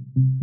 Thank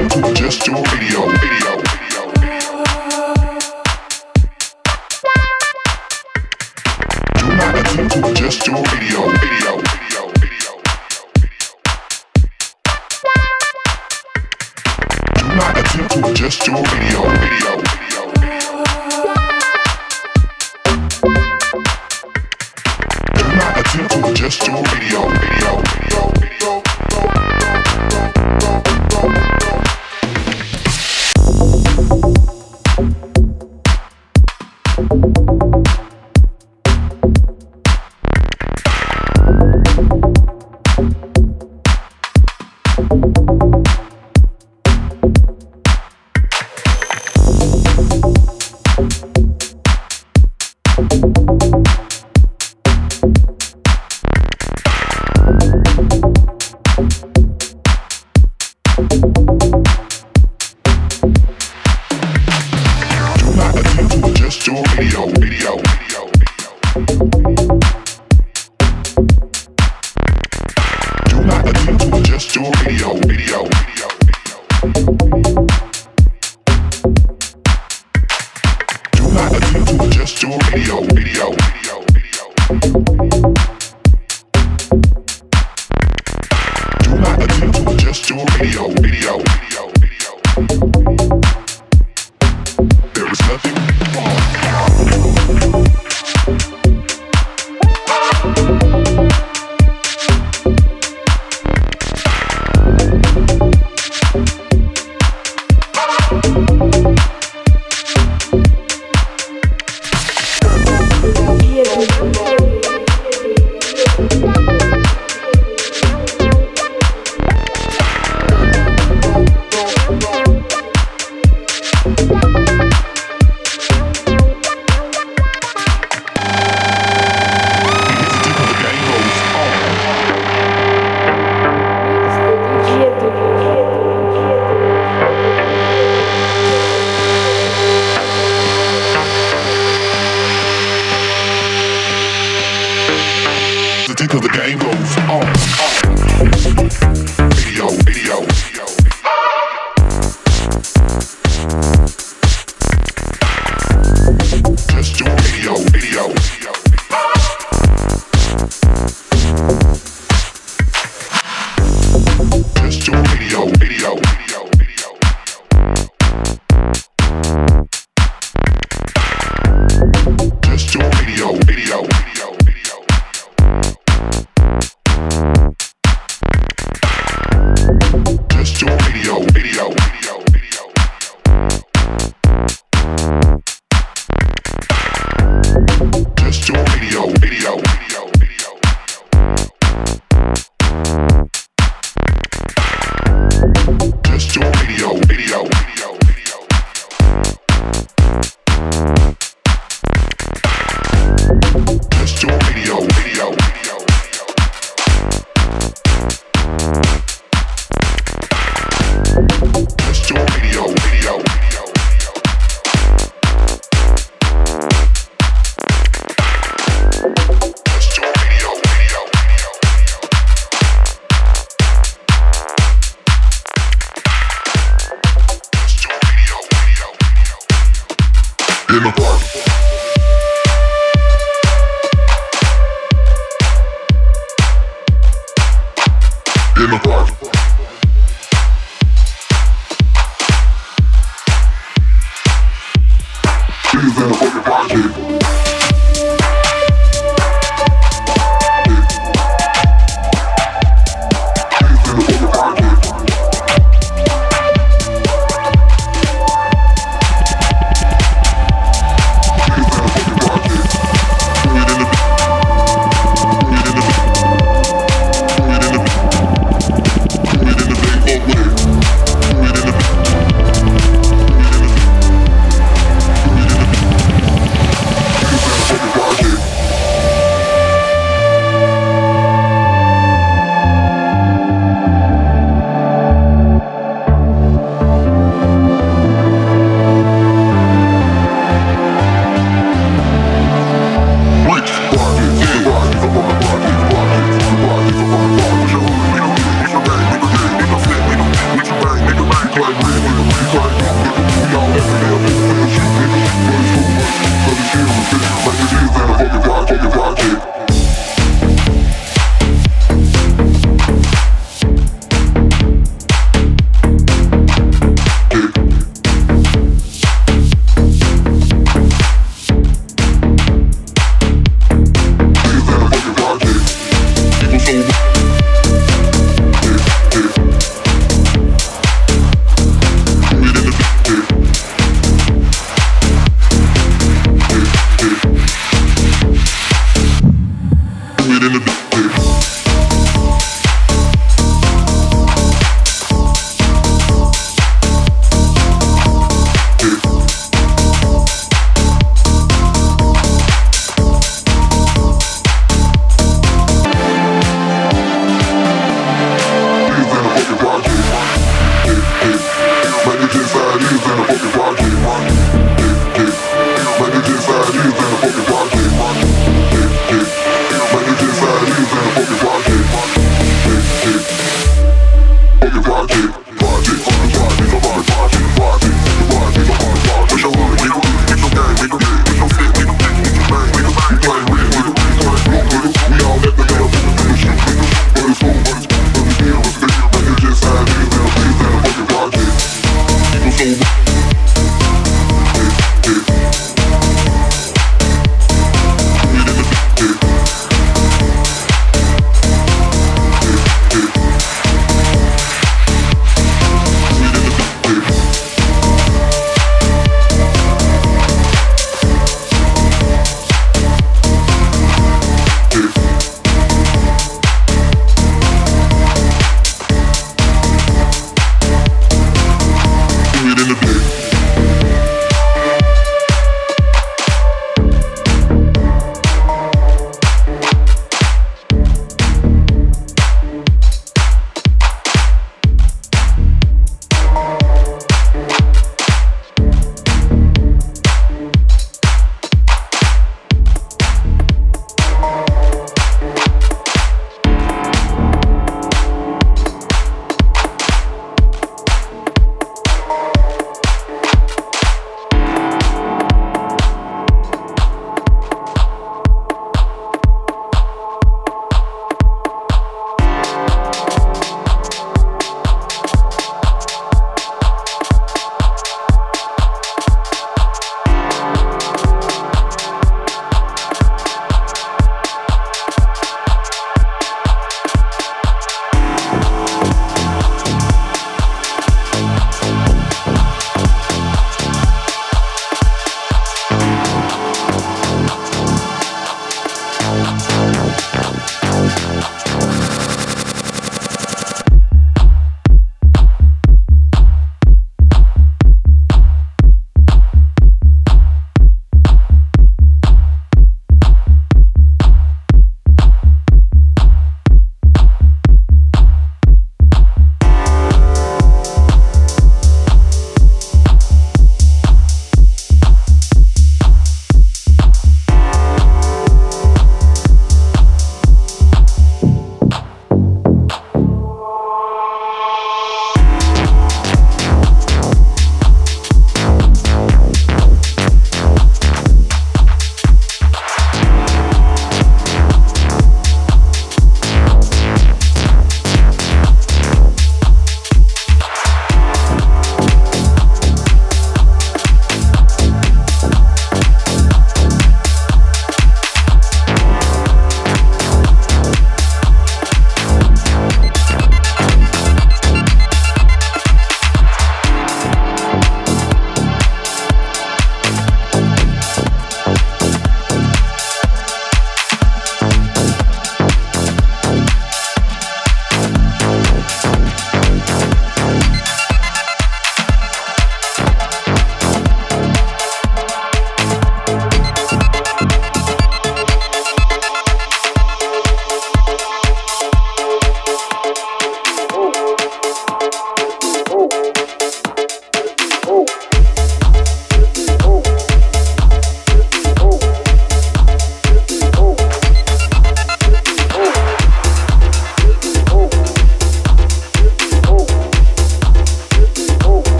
Just do video, video.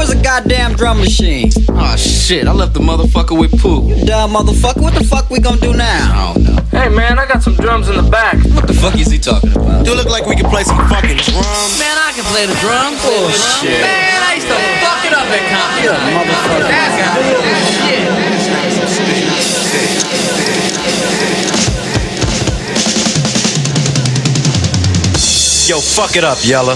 was a goddamn drum machine? Oh shit, I left the motherfucker with poo. You dumb motherfucker, what the fuck we gonna do now? I don't know. Hey man, I got some drums in the back. What the fuck is he talking about? Do look like we can play some fucking drums. Man, I can play the drums. Oh shit. Man, I used to yeah. fuck it up at comedy. Yeah, motherfucker. That's, shit. Yo, fuck it up, yella.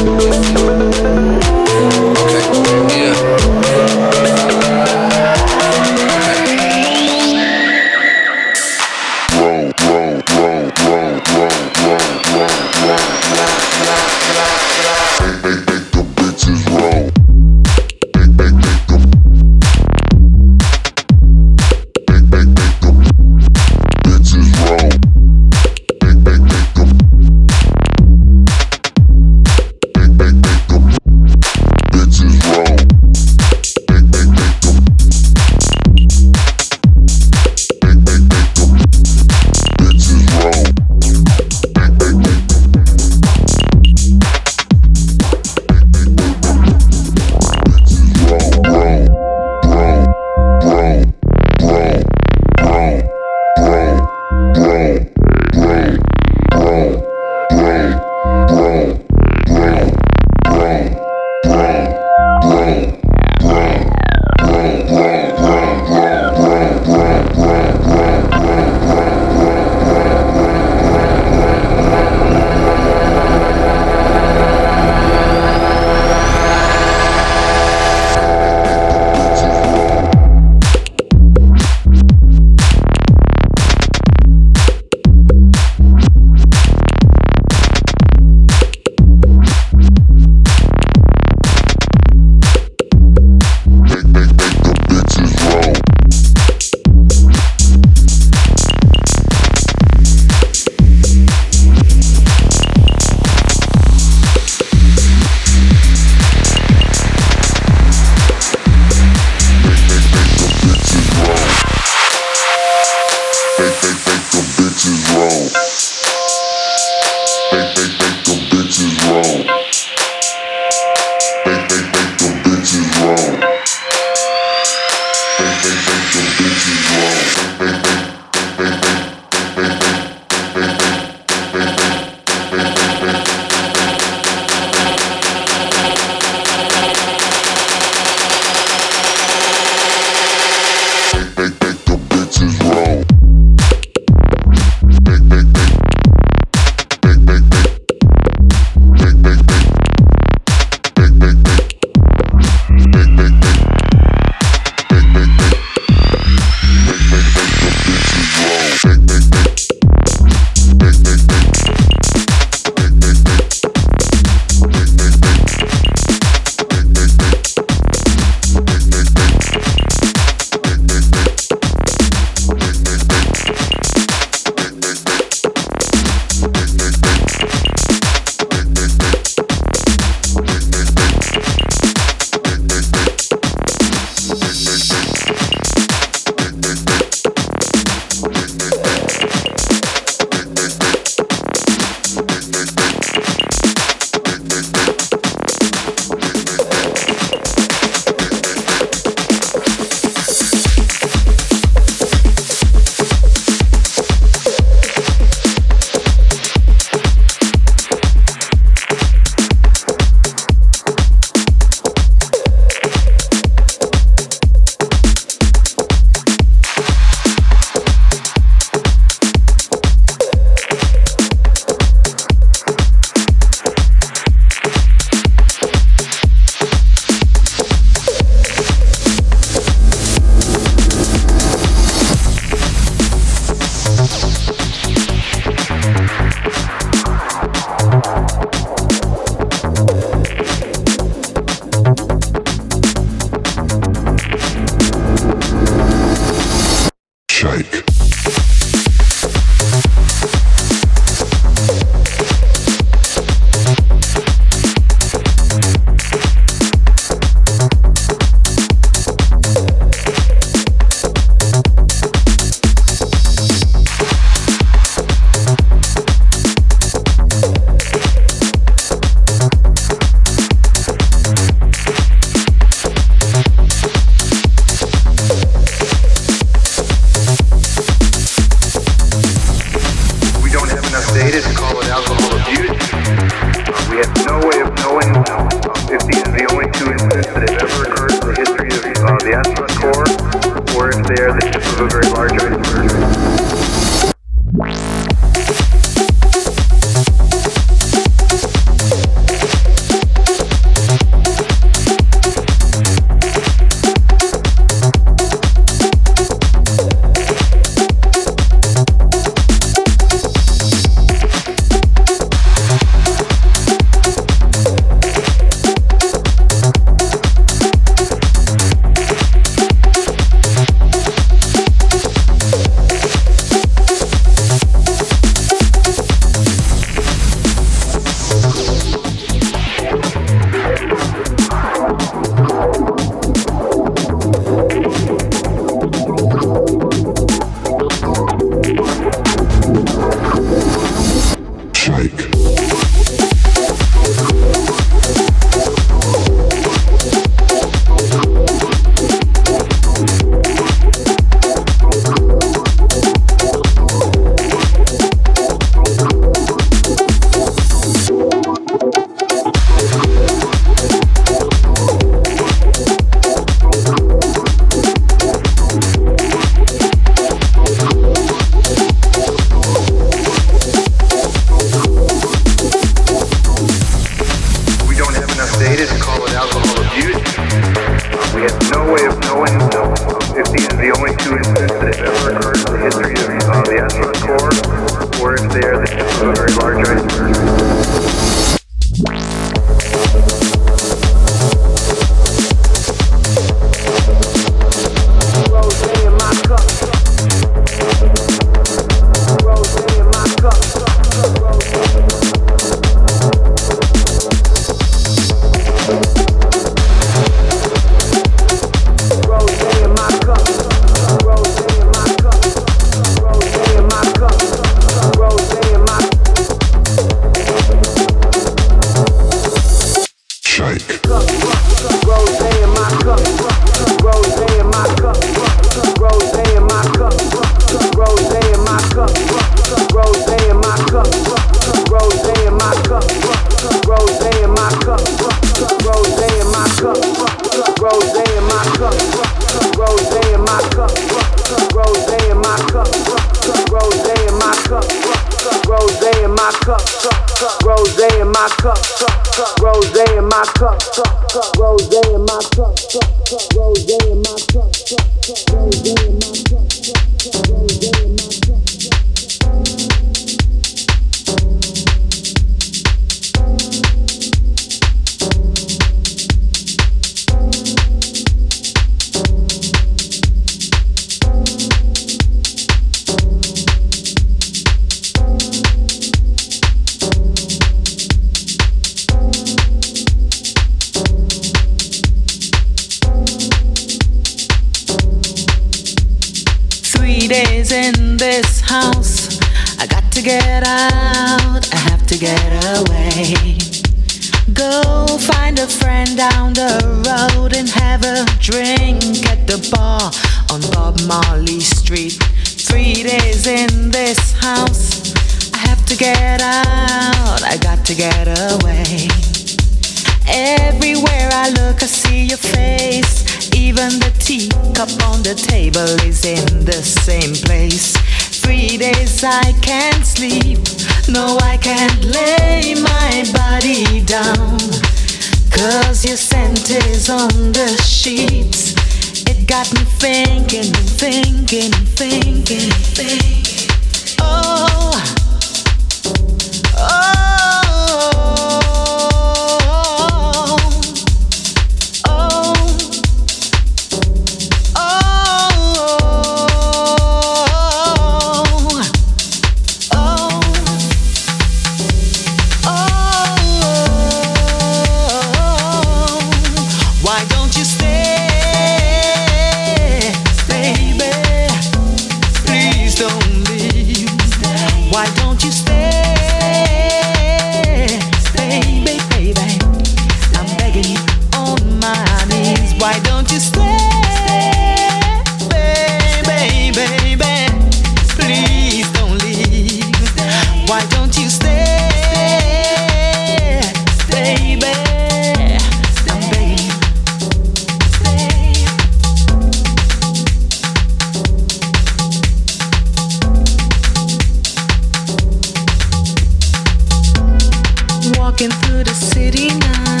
walking through the city now.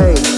Hey.